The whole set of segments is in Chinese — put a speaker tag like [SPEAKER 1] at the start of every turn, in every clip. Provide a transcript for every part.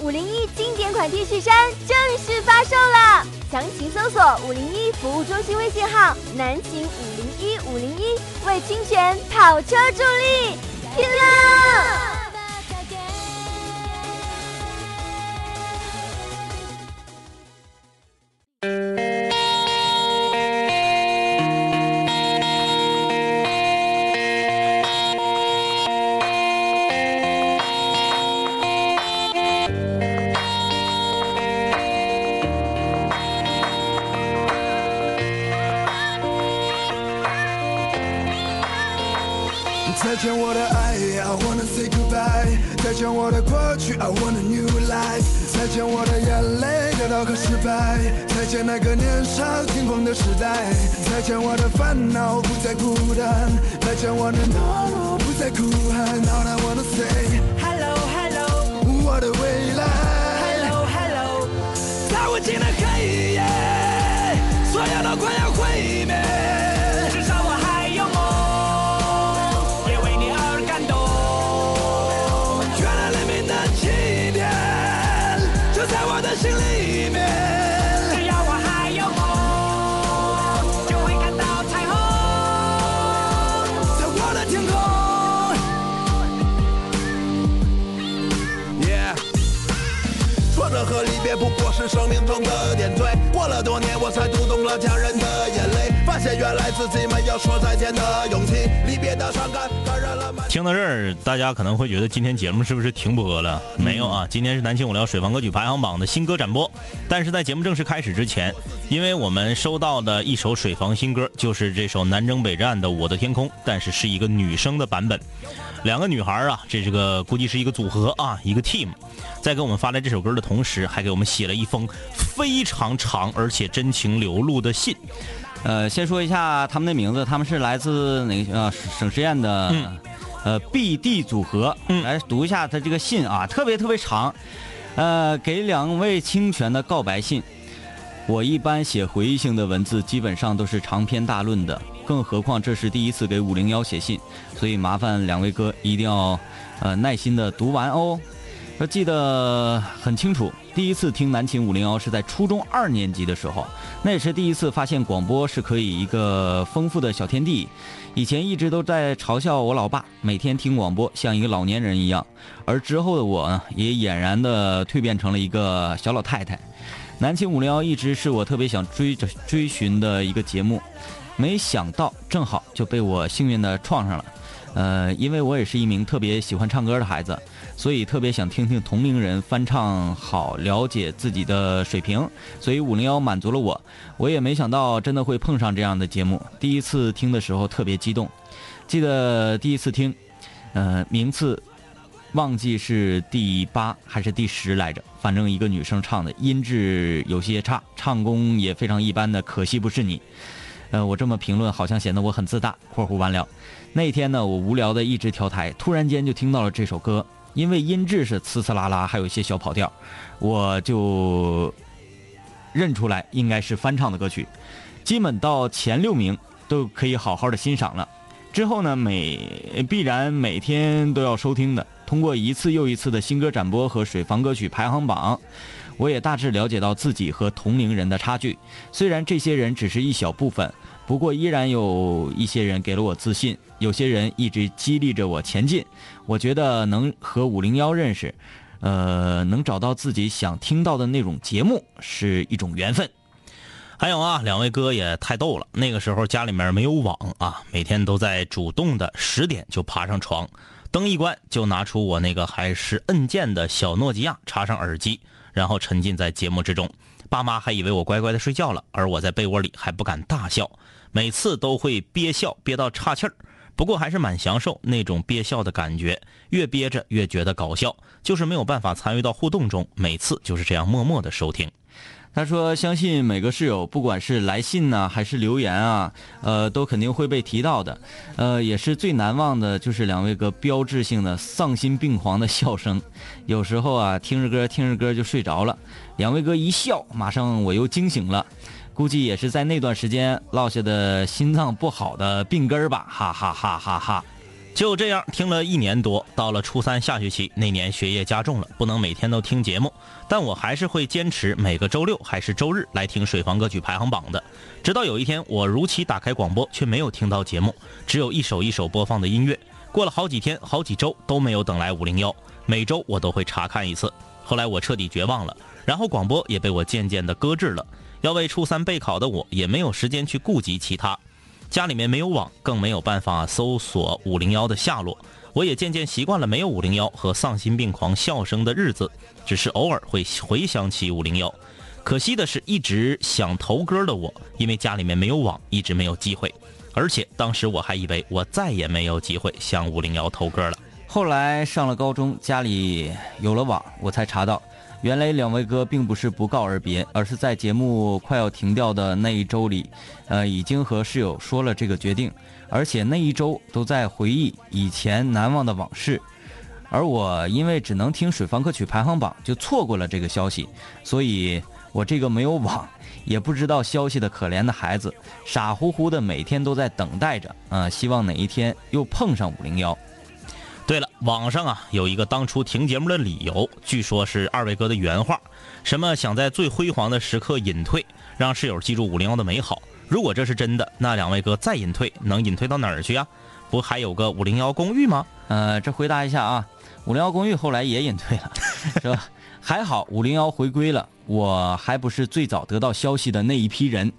[SPEAKER 1] 五零一经典款 T 恤衫正式发售了，详情搜索五零一服务中心微信号南行五零一五零一，为清泉跑车助力，拼了！
[SPEAKER 2] 发现原来自己没有说再见的勇气。离别的伤感感染了。
[SPEAKER 3] 听到这儿，大家可能会觉得今天节目是不是停播了？没有啊，今天是南青五聊水房歌曲排行榜的新歌展播。但是在节目正式开始之前，因为我们收到的一首水房新歌，就是这首南征北战的《我的天空》，但是是一个女生的版本。两个女孩啊，这是个估计是一个组合啊，一个 team，在给我们发来这首歌的同时，还给我们写了一封非常长而且真情流露的信。
[SPEAKER 4] 呃，先说一下他们的名字，他们是来自哪个啊？省实验的，呃，B D 组合。来读一下他这个信啊，特别特别长。呃，给两位清泉的告白信。我一般写回忆性的文字，基本上都是长篇大论的。更何况这是第一次给五零幺写信，所以麻烦两位哥一定要，呃，耐心的读完哦。要记得很清楚，第一次听南秦五零幺是在初中二年级的时候，那也是第一次发现广播是可以一个丰富的小天地。以前一直都在嘲笑我老爸，每天听广播像一个老年人一样，而之后的我呢，也俨然的蜕变成了一个小老太太。南秦五零幺一直是我特别想追着追寻的一个节目。没想到正好就被我幸运的撞上了，呃，因为我也是一名特别喜欢唱歌的孩子，所以特别想听听同龄人翻唱好，了解自己的水平，所以五零幺满足了我。我也没想到真的会碰上这样的节目，第一次听的时候特别激动，记得第一次听，呃，名次忘记是第八还是第十来着，反正一个女生唱的，音质有些差，唱功也非常一般的，可惜不是你。呃，我这么评论好像显得我很自大。（括弧完了）那天呢，我无聊的一直调台，突然间就听到了这首歌，因为音质是呲呲啦啦，还有一些小跑调，我就认出来应该是翻唱的歌曲。基本到前六名都可以好好的欣赏了。之后呢，每必然每天都要收听的，通过一次又一次的新歌展播和水房歌曲排行榜。我也大致了解到自己和同龄人的差距，虽然这些人只是一小部分，不过依然有一些人给了我自信，有些人一直激励着我前进。我觉得能和五零幺认识，呃，能找到自己想听到的那种节目是一种缘分。
[SPEAKER 3] 还有啊，两位哥也太逗了，那个时候家里面没有网啊，每天都在主动的十点就爬上床，灯一关就拿出我那个还是按键的小诺基亚，插上耳机。然后沉浸在节目之中，爸妈还以为我乖乖的睡觉了，而我在被窝里还不敢大笑，每次都会憋笑憋到岔气儿。不过还是蛮享受那种憋笑的感觉，越憋着越觉得搞笑，就是没有办法参与到互动中，每次就是这样默默的收听。
[SPEAKER 4] 他说：“相信每个室友，不管是来信呢，还是留言啊，呃，都肯定会被提到的。呃，也是最难忘的，就是两位哥标志性的丧心病狂的笑声。有时候啊，听着歌听着歌就睡着了，两位哥一笑，马上我又惊醒了。估计也是在那段时间落下的心脏不好的病根儿吧，哈哈哈哈哈。”
[SPEAKER 3] 就这样听了一年多，到了初三下学期那年，学业加重了，不能每天都听节目，但我还是会坚持每个周六还是周日来听水房歌曲排行榜的。直到有一天，我如期打开广播，却没有听到节目，只有一首一首播放的音乐。过了好几天、好几周都没有等来五零幺，每周我都会查看一次。后来我彻底绝望了，然后广播也被我渐渐的搁置了。要为初三备考的我，也没有时间去顾及其他。家里面没有网，更没有办法搜索五零幺的下落。我也渐渐习惯了没有五零幺和丧心病狂笑声的日子，只是偶尔会回想起五零幺。可惜的是，一直想投歌的我，因为家里面没有网，一直没有机会。而且当时我还以为我再也没有机会向五零幺投歌了。
[SPEAKER 4] 后来上了高中，家里有了网，我才查到。原来两位哥并不是不告而别，而是在节目快要停掉的那一周里，呃，已经和室友说了这个决定，而且那一周都在回忆以前难忘的往事。而我因为只能听水房歌曲排行榜，就错过了这个消息，所以我这个没有网，也不知道消息的可怜的孩子，傻乎乎的每天都在等待着，啊，希望哪一天又碰上五零幺。
[SPEAKER 3] 网上啊有一个当初停节目的理由，据说是二位哥的原话，什么想在最辉煌的时刻隐退，让室友记住五零幺的美好。如果这是真的，那两位哥再隐退，能隐退到哪儿去啊？不还有个五零幺公寓吗？
[SPEAKER 4] 呃，这回答一下啊，五零幺公寓后来也隐退了，是吧？还好五零幺回归了，我还不是最早得到消息的那一批人，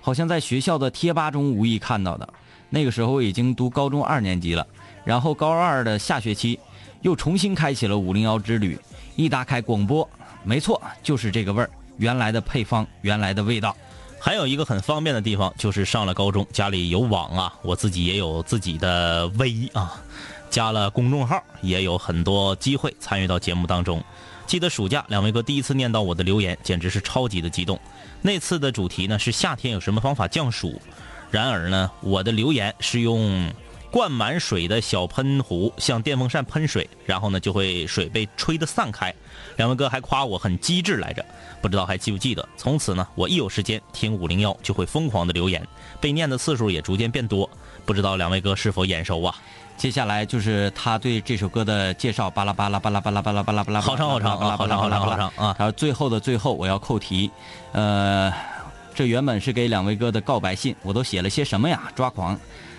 [SPEAKER 4] 好像在学校的贴吧中无意看到的，那个时候已经读高中二年级了。然后高二的下学期，又重新开启了五零幺之旅。一打开广播，没错，就是这个味儿，原来的配方，原来的味道。
[SPEAKER 3] 还有一个很方便的地方，就是上了高中，家里有网啊，我自己也有自己的微啊，加了公众号，也有很多机会参与到节目当中。记得暑假两位哥第一次念到我的留言，简直是超级的激动。那次的主题呢是夏天有什么方法降暑，然而呢，我的留言是用。灌满水的小喷壶向电风扇喷水，然后呢就会水被吹得散开。两位哥还夸我很机智来着，不知道还记不记得？从此呢，我一有时间听五零幺就会疯狂的留言，被念的次数也逐渐变多。不知道两位哥是否眼熟啊？
[SPEAKER 4] 接下来就是他对这首歌的介绍，巴拉巴拉巴拉巴拉巴拉巴拉巴拉，
[SPEAKER 3] 好长好长啊，好长好长好长啊！
[SPEAKER 4] 他说最后的最后我要扣题，呃，这原本是给两位哥的告白信，我都写了些什么呀？抓狂。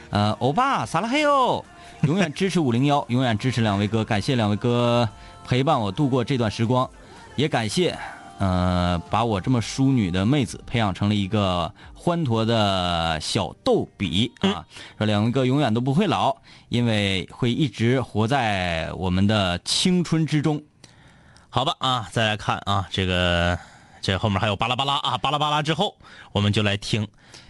[SPEAKER 4] 呃，欧巴，撒拉嘿哟！永远支持五零幺，永远支持两位哥，感谢两位哥陪伴我度过这段时光，也感谢，呃，把我这么淑女的妹子培养成了一个欢脱的小逗比啊！说两位哥永远都不会老，因为会一直活在我们的青春之中。
[SPEAKER 3] 好吧啊，再来看啊，这个这后面还有巴拉巴拉啊，巴拉巴拉之后，我们就来听。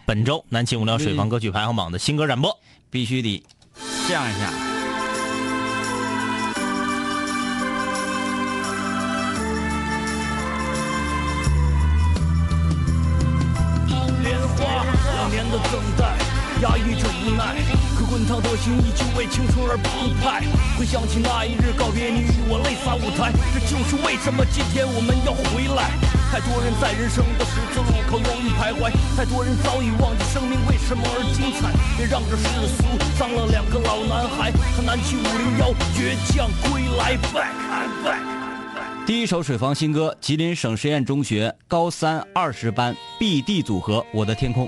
[SPEAKER 3] 本周南青无聊水房歌曲排行榜的新歌展播，
[SPEAKER 4] 必须得这样一下。
[SPEAKER 5] 莲花，两年的等待，压抑着无奈。可滚烫的心依旧为青春而澎湃，回想起那一日告别，你与我泪洒舞台，这就是为什么今天我们要回来。太多人在人生的十字路口犹豫徘徊，太多人早已忘记生命为什么而精彩。别让这世俗脏了两个老男孩，他南七五零幺倔强归来。Back back。
[SPEAKER 4] 第一首水房新歌，吉林省实验中学高三二十班 B D 组合《我的天空》。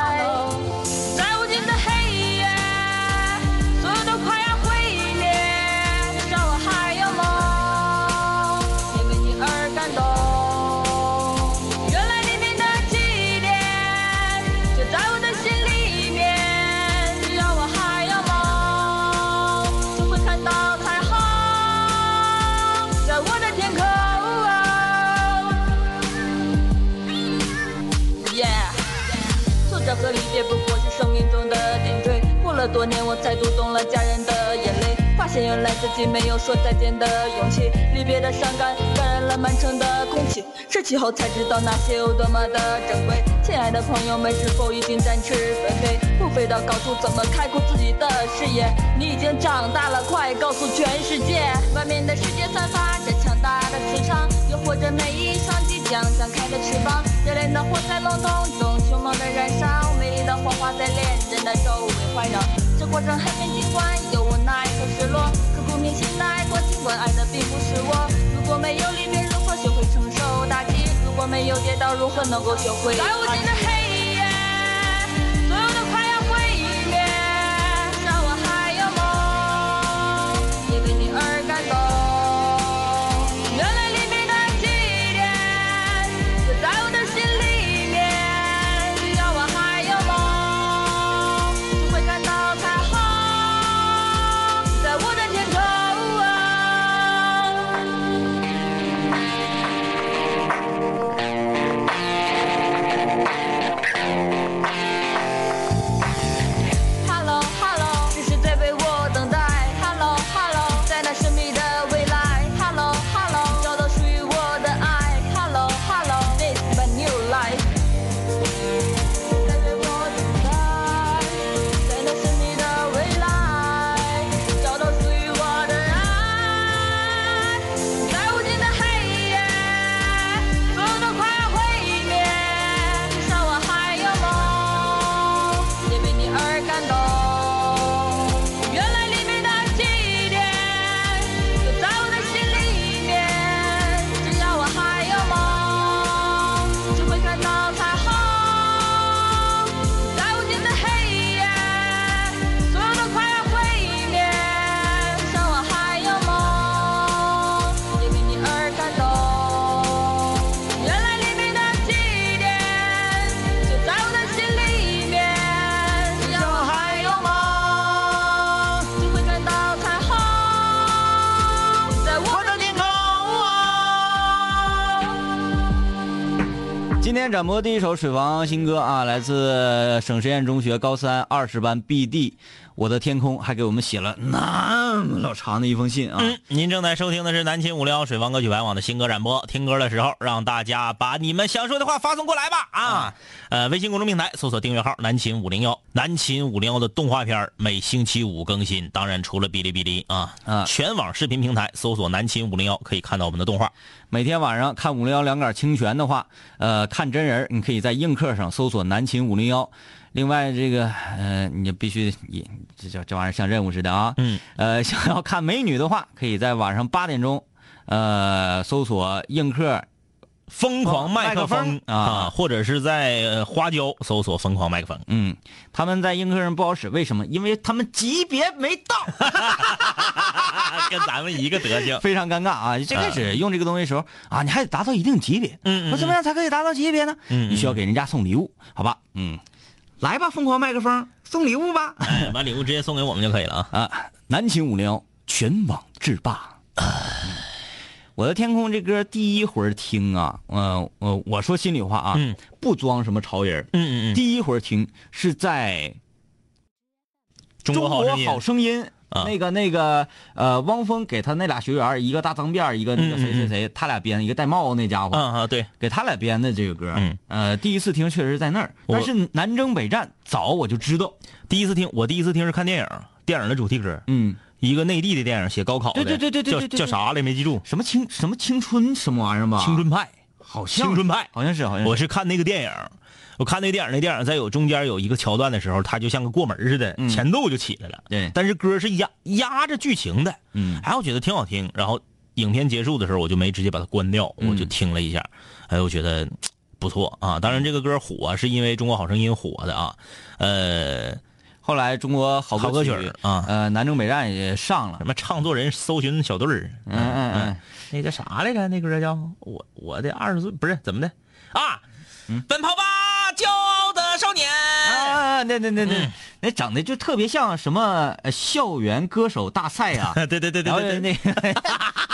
[SPEAKER 6] 了多年，我才读懂了家人的眼泪，发现原来自己没有说再见的勇气。离别的伤感感染了满城的空气，失去后才知道那些有多么的珍贵。亲爱的朋友们，是否已经展翅飞飞，不飞到高处，怎么开阔自己的视野？你已经长大了，快告诉全世界，外面的世界散发着强大的磁场，诱惑着每一双即将张开的翅膀。热烈的火在笼统中凶猛的燃烧，美丽的火花在恋难周围环绕。这过程很没尽管有无奈和失落，刻骨铭心的爱过，尽管爱的并不是我。如果没有离别，如何学会承受打击？如果没有跌倒，如何能够学会？在无尽的黑
[SPEAKER 4] 展播第一首水房新歌啊，来自省实验中学高三二十班 BD，我的天空还给我们写了那么老长的一封信啊。
[SPEAKER 3] 嗯，您正在收听的是南秦五零幺水房歌曲白网的新歌展播。听歌的时候，让大家把你们想说的话发送过来吧啊！呃，微信公众平台搜索订阅号“南秦五零幺”，南秦五零幺的动画片每星期五更新。当然，除了哔哩哔哩啊，
[SPEAKER 4] 啊
[SPEAKER 3] 全网视频平台搜索“南秦五零幺”可以看到我们的动画。
[SPEAKER 4] 每天晚上看五零幺两杆清泉的话，呃，看真人你可以在映客上搜索南秦五零幺。另外，这个呃，你必须也这这这玩意儿像任务似的啊。
[SPEAKER 3] 嗯。
[SPEAKER 4] 呃，想要看美女的话，可以在晚上八点钟，呃，搜索映客
[SPEAKER 3] 疯狂麦克风
[SPEAKER 4] 啊
[SPEAKER 3] 或者是在呃花椒搜索“疯狂麦克风
[SPEAKER 4] 嗯，他们在映客上不好使，为什么？因为他们级别没到，”，
[SPEAKER 3] 跟咱们一个德行。
[SPEAKER 4] 非常尴尬啊！最开始用这个东西的时候啊，你还得达到一定级别。
[SPEAKER 3] 嗯嗯
[SPEAKER 4] 我怎么样才可以达到级别呢？
[SPEAKER 3] 嗯嗯
[SPEAKER 4] 你需要给人家送礼物，好吧？嗯，来吧，疯狂麦克风，送礼物吧！
[SPEAKER 3] 哎，把礼物直接送给我们就可以了啊。
[SPEAKER 4] 啊，南秦五零幺全网制霸。我的天空这歌第一回听啊，嗯呃，我说心里话啊，
[SPEAKER 3] 嗯
[SPEAKER 4] 不装什么潮人，
[SPEAKER 3] 嗯嗯嗯，
[SPEAKER 4] 第一回听是在
[SPEAKER 3] 中国好声音啊
[SPEAKER 4] 那个那个呃，汪峰给他那俩学员，一个大脏辫，一个那个谁谁谁，他俩编，一个戴帽子那家伙，
[SPEAKER 3] 嗯啊对，
[SPEAKER 4] 给他俩编的这个歌。
[SPEAKER 3] 嗯，
[SPEAKER 4] 呃，第一次听确实是在那儿，但是南征北战早我就知道。
[SPEAKER 3] 第一次听，我第一次听是看电影，电影的主题歌，
[SPEAKER 4] 嗯，
[SPEAKER 3] 一个内地的电影，写高考的，
[SPEAKER 4] 对对对对对
[SPEAKER 3] 叫叫啥来没记住，
[SPEAKER 4] 什么青什么青春什么玩意儿吧？
[SPEAKER 3] 青春派，
[SPEAKER 4] 好像
[SPEAKER 3] 青春派。
[SPEAKER 4] 好像是好像是。
[SPEAKER 3] 我是看那个电影，我看那电影，那电影在有中间有一个桥段的时候，它就像个过门似的，
[SPEAKER 4] 嗯
[SPEAKER 3] 前奏就起来了。
[SPEAKER 4] 对
[SPEAKER 3] 但是歌是压压着剧情的，
[SPEAKER 4] 嗯
[SPEAKER 3] 哎，我觉得挺好听。然后影片结束的时候，我就没直接把它关掉，
[SPEAKER 4] 嗯
[SPEAKER 3] 我就听了一下，哎，我觉得不错啊。当然，这个歌火是因为《中国好声音》火的啊，呃，
[SPEAKER 4] 后来中国好
[SPEAKER 3] 好歌曲啊
[SPEAKER 4] 呃，南征北战也上了
[SPEAKER 3] 什。么唱作人搜寻小队儿，
[SPEAKER 4] 嗯嗯嗯，
[SPEAKER 3] 那叫啥来着？那歌叫我我的二十岁不是怎么的啊？奔跑吧，骄傲的少年！
[SPEAKER 4] 啊，那那那那
[SPEAKER 3] 嗯
[SPEAKER 4] 那长得就特别像什么呃校园歌手大赛啊。
[SPEAKER 3] 对对对对
[SPEAKER 4] 然后
[SPEAKER 3] 对对，
[SPEAKER 4] 那个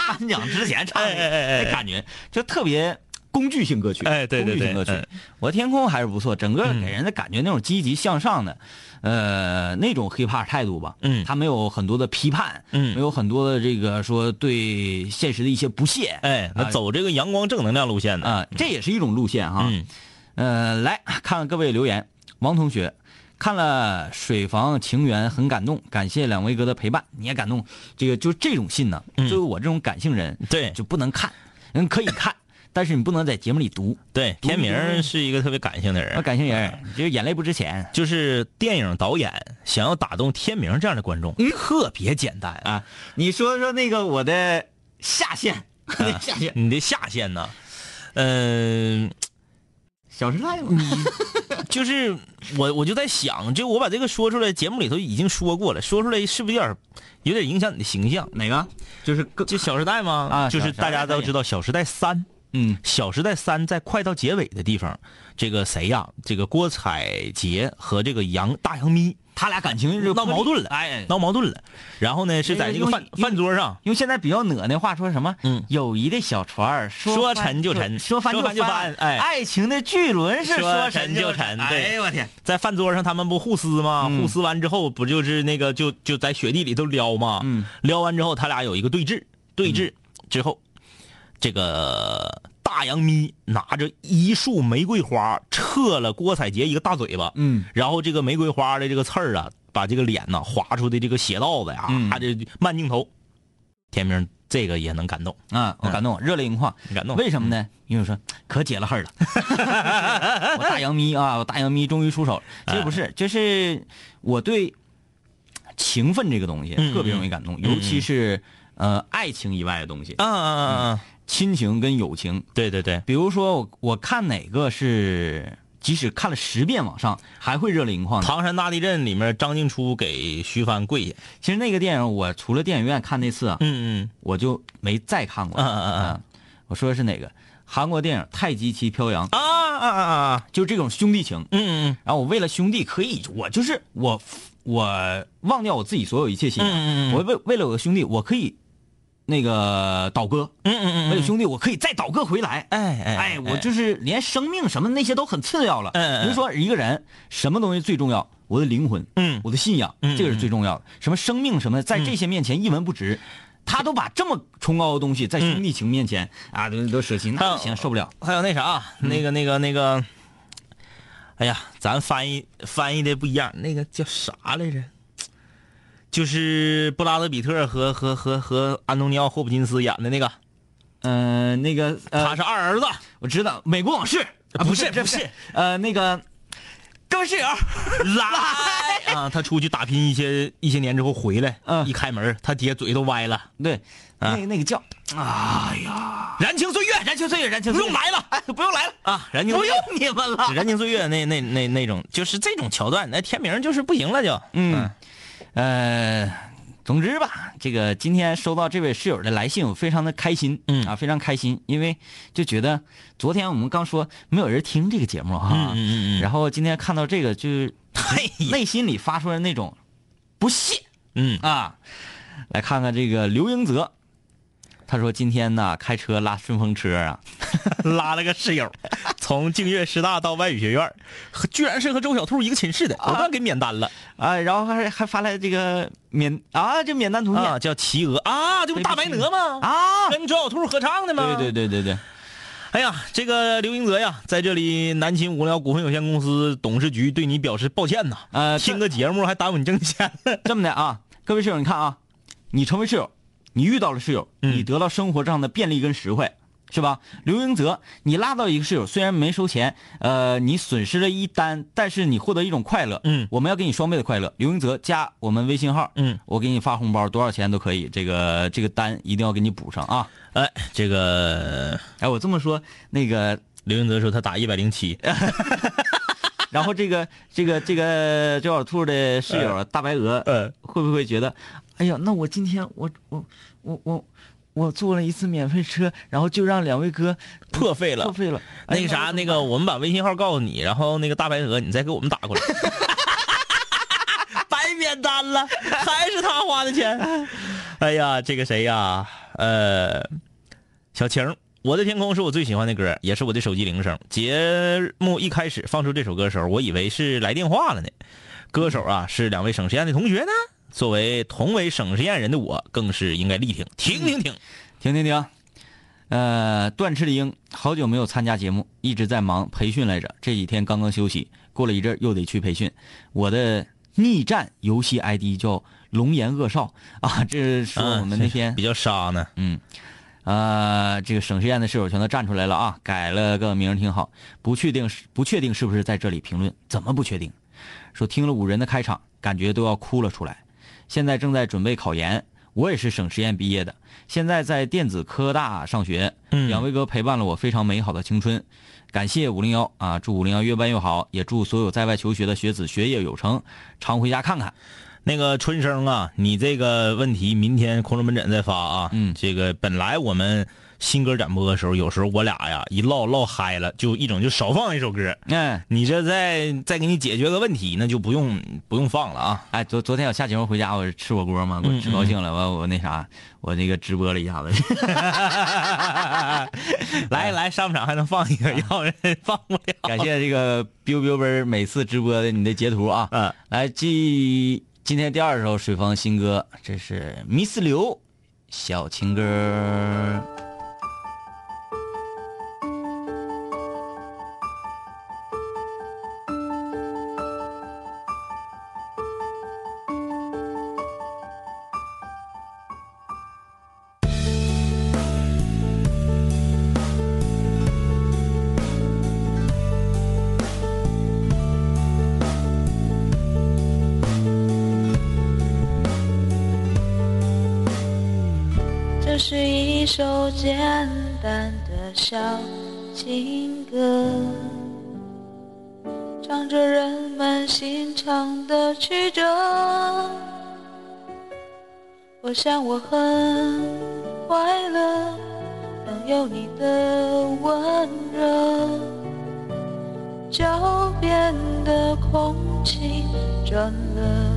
[SPEAKER 4] 颁奖之前唱的
[SPEAKER 3] 哎哎哎哎
[SPEAKER 4] 那感觉就特别工具性歌曲，
[SPEAKER 3] 哎对对
[SPEAKER 4] 对歌曲。我的天空还是不错，整个给人的感觉那种积极向上的，呃，那种 hiphop 态度吧。
[SPEAKER 3] 嗯
[SPEAKER 4] 他没有很多的批判，
[SPEAKER 3] 嗯
[SPEAKER 4] 没有很多的这个说对现实的一些不屑，
[SPEAKER 3] 哎，那
[SPEAKER 4] 啊
[SPEAKER 3] 走这个阳光正能量路线的，
[SPEAKER 4] 啊、这也是一种路线哈。
[SPEAKER 3] 嗯
[SPEAKER 4] 呃，来看看各位留言，王同学。看了《水房情缘》很感动，感谢两位哥的陪伴，你也感动。这个就这种信呢，
[SPEAKER 3] 嗯
[SPEAKER 4] 作为我这种感性人，
[SPEAKER 3] 对
[SPEAKER 4] 就不能看，人可以看，但是你不能在节目里读。
[SPEAKER 3] 对，天明是一个特别感性的
[SPEAKER 4] 我
[SPEAKER 3] 人，
[SPEAKER 4] 感性人，就是眼泪不值钱
[SPEAKER 3] 就是电影导演想要打动天明这样的观众，特别简单啊。
[SPEAKER 4] 啊。你说说那个我的下限，下限，
[SPEAKER 3] 你的下限呢？嗯、
[SPEAKER 4] 小时代嘛。
[SPEAKER 3] 就是我我就在想，就我把这个说出来，节目里头已经说过了，说出来是不是有点有点影响你的形象？
[SPEAKER 4] 哪个？就是更
[SPEAKER 3] 就《小时代》吗？
[SPEAKER 4] 啊
[SPEAKER 3] 就是大家都知道《小时代三》。
[SPEAKER 4] 嗯《
[SPEAKER 3] 小时代三》在快到结尾的地方，这个谁呀？这个郭采洁和这个杨大杨咪。
[SPEAKER 4] 他俩感情就
[SPEAKER 3] 闹矛盾了，
[SPEAKER 4] 哎，
[SPEAKER 3] 闹矛盾了。然后呢，是在这个饭饭桌上，
[SPEAKER 4] 用现在比较恶那话说什么？
[SPEAKER 3] 嗯。
[SPEAKER 4] 友谊的小船说
[SPEAKER 3] 说沉就沉
[SPEAKER 4] 说翻
[SPEAKER 3] 就翻。哎。
[SPEAKER 4] 爱情的巨轮是
[SPEAKER 3] 说
[SPEAKER 4] 沉
[SPEAKER 3] 沉就沉
[SPEAKER 4] 哎呦我天，
[SPEAKER 3] 在饭桌上他们不互撕吗？
[SPEAKER 4] 嗯。
[SPEAKER 3] 互撕完之后，不就是那个就就在雪地里头撩吗？
[SPEAKER 4] 嗯，
[SPEAKER 3] 撩完之后，他俩有一个对峙，对峙之后，这个大洋咪拿着一束玫瑰花撤了郭采洁一个大嘴巴，
[SPEAKER 4] 嗯，
[SPEAKER 3] 然后这个玫瑰花的这个刺儿啊，把这个脸呐划出的这个血道子呀，
[SPEAKER 4] 嗯
[SPEAKER 3] 啊，这慢镜头，天明这个也能感动，
[SPEAKER 4] 啊，我感动，热泪盈眶。
[SPEAKER 3] 感动。
[SPEAKER 4] 为什么呢？因为我说可解了恨了，我大洋咪啊，我大洋咪终于出手了。其实不是，就是我对情分这个东西
[SPEAKER 3] 嗯
[SPEAKER 4] 特别容易感动，
[SPEAKER 3] 嗯
[SPEAKER 4] 尤其是呃爱情以外的东西，
[SPEAKER 3] 啊啊啊啊！
[SPEAKER 4] 亲情跟友情。
[SPEAKER 3] 对对对，
[SPEAKER 4] 比如说我我看哪个是，即使看了十遍往上，还会热泪盈眶。
[SPEAKER 3] 唐山大地震里面张静初给徐帆跪下，
[SPEAKER 4] 其实那个电影，我除了电影院看那次啊，
[SPEAKER 3] 嗯嗯
[SPEAKER 4] 我就没再看过。
[SPEAKER 3] 嗯嗯嗯
[SPEAKER 4] 啊我说的是哪个？韩国电影《太极旗飘扬》，
[SPEAKER 3] 啊啊啊啊，
[SPEAKER 4] 就这种兄弟情。
[SPEAKER 3] 嗯嗯
[SPEAKER 4] 然后我为了兄弟可以，我就是我，我忘掉我自己所有一切信仰。
[SPEAKER 3] 嗯嗯嗯
[SPEAKER 4] 我为为了我的兄弟，我可以那个倒戈。
[SPEAKER 3] 嗯嗯嗯，
[SPEAKER 4] 为了兄弟，我可以再倒戈回来。
[SPEAKER 3] 哎哎
[SPEAKER 4] 哎，我就是连生命什么那些都很次要了。
[SPEAKER 3] 嗯嗯
[SPEAKER 4] 比如说一个人什么东西最重要？我的灵魂，
[SPEAKER 3] 嗯
[SPEAKER 4] 我的信仰，
[SPEAKER 3] 嗯
[SPEAKER 4] 这个是最重要的。什么生命什么，在这些面前一文不值。他都把这么崇高的东西在兄弟情面前啊，都都舍弃，那不行，受不了。
[SPEAKER 3] 还有那啥，那个那个那个，哎呀，咱翻译翻译的不一样，那个叫啥来着？就是布拉德比特和和和和安东尼奥·霍普金斯演的那个，
[SPEAKER 4] 嗯，那个呃
[SPEAKER 3] 他是二儿子，
[SPEAKER 4] 我知道《美国往事》啊，
[SPEAKER 3] 不
[SPEAKER 4] 是不
[SPEAKER 3] 是不是，
[SPEAKER 4] 呃，那个各位室友，
[SPEAKER 3] 来 啊！他出去打拼一些一些年之后回来，
[SPEAKER 4] 嗯
[SPEAKER 3] 一开门，他爹嘴都歪了。
[SPEAKER 4] 对，
[SPEAKER 3] 啊
[SPEAKER 4] 那那个叫，哎呀，
[SPEAKER 3] 燃情岁月，
[SPEAKER 4] 燃情岁月，燃情岁月，
[SPEAKER 3] 不用来了，
[SPEAKER 4] 哎，不用来了，
[SPEAKER 3] 啊！燃情
[SPEAKER 4] 不
[SPEAKER 3] 岁月
[SPEAKER 4] 用，你们了。
[SPEAKER 3] 燃情岁月那那那那种，就是这种桥段，那天明就是不行了就，
[SPEAKER 4] 嗯，呃，总之吧，这个今天收到这位室友的来信，我非常的开心，
[SPEAKER 3] 嗯
[SPEAKER 4] 啊，非常开心，因为就觉得昨天我们刚说没有人听这个节目哈，
[SPEAKER 3] 嗯嗯嗯嗯
[SPEAKER 4] 然后今天看到这个，就是内 心里发出来那种不屑
[SPEAKER 3] 嗯
[SPEAKER 4] 啊。来看看这个刘英泽，他说今天呢开车拉顺风车啊，
[SPEAKER 3] 拉了个室友，从净月师大到外语学院，居然是和周小兔一个寝室的，果断给免单了
[SPEAKER 4] 啊，然后还还发来这个免啊这免单图片
[SPEAKER 3] 啊！叫企鹅啊，这不大白鹅吗？
[SPEAKER 4] 啊，
[SPEAKER 3] 跟周小兔合唱的吗？
[SPEAKER 4] 对对对对对，
[SPEAKER 3] 哎呀，这个刘英泽呀，在这里南秦无聊股份有限公司董事局对你表示抱歉呐。
[SPEAKER 4] 呃
[SPEAKER 3] 听个节目还耽误你挣钱了。
[SPEAKER 4] 这么的啊，各位室友，你看啊，你成为室友，你遇到了室友，
[SPEAKER 3] 嗯
[SPEAKER 4] 你得到生活上的便利跟实惠，是吧？刘英泽，你拉到一个室友，虽然没收钱，呃，你损失了一单，但是你获得一种快乐，
[SPEAKER 3] 嗯
[SPEAKER 4] 我们要给你双倍的快乐。刘英泽加我们微信号，
[SPEAKER 3] 嗯，
[SPEAKER 4] 我给你发红包，多少钱都可以，这个这个单一定要给你补上啊。
[SPEAKER 3] 哎，这个
[SPEAKER 4] 哎，我这么说，那个，
[SPEAKER 3] 刘英泽说他打一百零七，
[SPEAKER 4] 然后这个这个这个周小兔的室友、大白鹅，
[SPEAKER 3] 呃，
[SPEAKER 4] 会不会觉得，哎呀，那我今天我我我我我坐了一次免费车，然后就让两位哥
[SPEAKER 3] 破费了
[SPEAKER 4] 破。费了。
[SPEAKER 3] 那个啥，那个我们把微信号告诉你，然后那个大白鹅你再给我们打过来，白免单了，还是他花的钱。哎呀，这个谁呀？呃，小晴我的天空是我最喜欢的歌，也是我的手机铃声。节目一开始放出这首歌的时候，我以为是来电话了呢。歌手啊是两位省实验的同学呢。作为同为省实验人的我，更是应该力挺，停停停，
[SPEAKER 4] 停停停。呃，断翅的鹰，好久没有参加节目，一直在忙培训来着。这几天刚刚休息，过了一阵又得去培训。我的逆战游戏 ID 叫龙颜恶少啊，这是说我们那天
[SPEAKER 3] 比较沙呢。
[SPEAKER 4] 嗯，啊，这个省实验的室友全都站出来了啊，改了个名挺好。不确定是不确定是不是在这里评论？怎么不确定？说听了五人的开场，感觉都要哭了出来。现在正在准备考研。我也是省实验毕业的，现在在电子科大上学。两位哥陪伴了我非常美好的青春，感谢五零幺啊！祝五零幺越办越好，也祝所有在外求学的学子学业有成，常回家看看。
[SPEAKER 3] 那个春生啊，你这个问题明天空中门诊再发啊。
[SPEAKER 4] 嗯，
[SPEAKER 3] 这个本来我们。新歌展播的时候，有时候我俩呀一唠唠嗨了，就一整就少放一首歌。
[SPEAKER 4] 嗯，
[SPEAKER 3] 你这再再给你解决个问题，那就不用不用放了啊。
[SPEAKER 4] 哎，昨昨天我下节目回家，我吃火锅嘛，我吃高兴了，完我那啥，我那个直播了一下子。
[SPEAKER 3] 来来，上场还能放一个，要人放不了。
[SPEAKER 4] 感谢这个 biu biu 奔每次直播的你的截图啊。
[SPEAKER 3] 嗯，
[SPEAKER 4] 来记今天第二首水方新歌，这是 Miss 刘小情歌。
[SPEAKER 7] 我想我很快乐，能有你的温热，脚边的空气转了。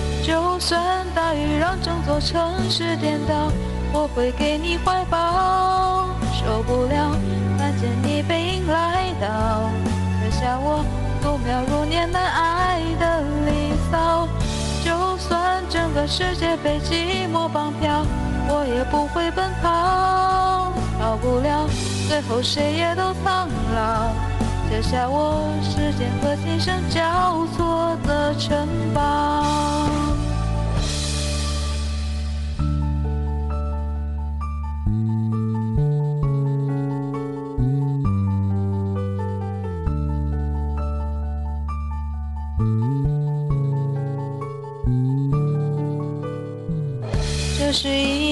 [SPEAKER 7] 就算大雨让整座城市颠倒，我会给你怀抱。受不了看见你背影来到，刻下我度秒如年难挨的离骚。就算整个世界被寂寞绑票，我也不会奔跑。逃不了，最后谁也都苍老，写下我时间和琴声交错的城堡。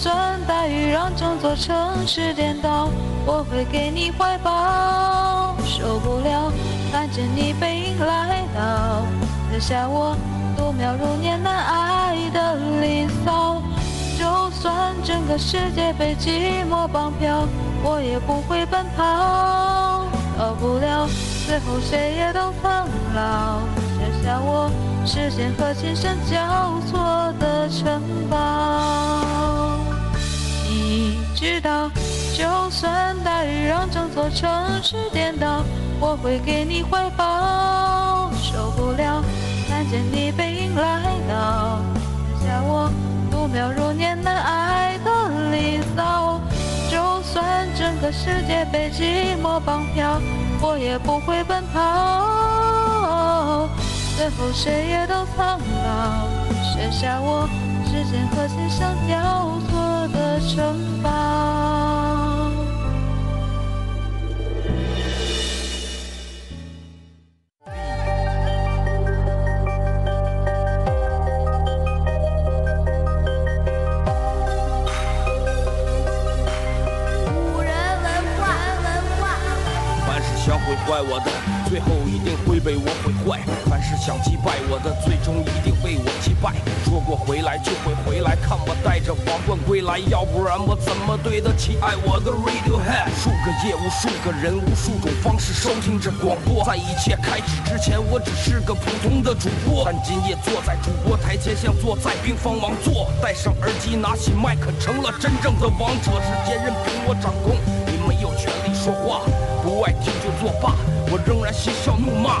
[SPEAKER 7] 就算大雨让整座城市颠倒，我会给你怀抱。受不了看见你背影来到，留下我度秒如年难挨的离骚。就算整个世界被寂寞绑票，我也不会奔跑。逃不了，最后谁也都苍老，写下我时间和琴声交错的城堡。知道，就算大雨让整座城市颠倒，我会给你怀抱。受不了看见你背影来到，留下我度秒如年难挨的离骚。就算整个世界被寂寞绑票，我也不会奔跑。最后谁也都苍老，写下我时间和心相交错城堡。
[SPEAKER 5] 击败。说过回来就会回来，看我带着王冠归来，要不然我怎么对得起爱我的 Radiohead？数个夜，无数个人，无数种方式收听着广播。在一切开始之前，我只是个普通的主播，但今夜坐在主播台前，像坐在冰封王座。戴上耳机，拿起麦克，成了真正的王者。世界任凭我掌控，你没有权利说话。不爱听就作罢，我仍然嬉笑怒骂，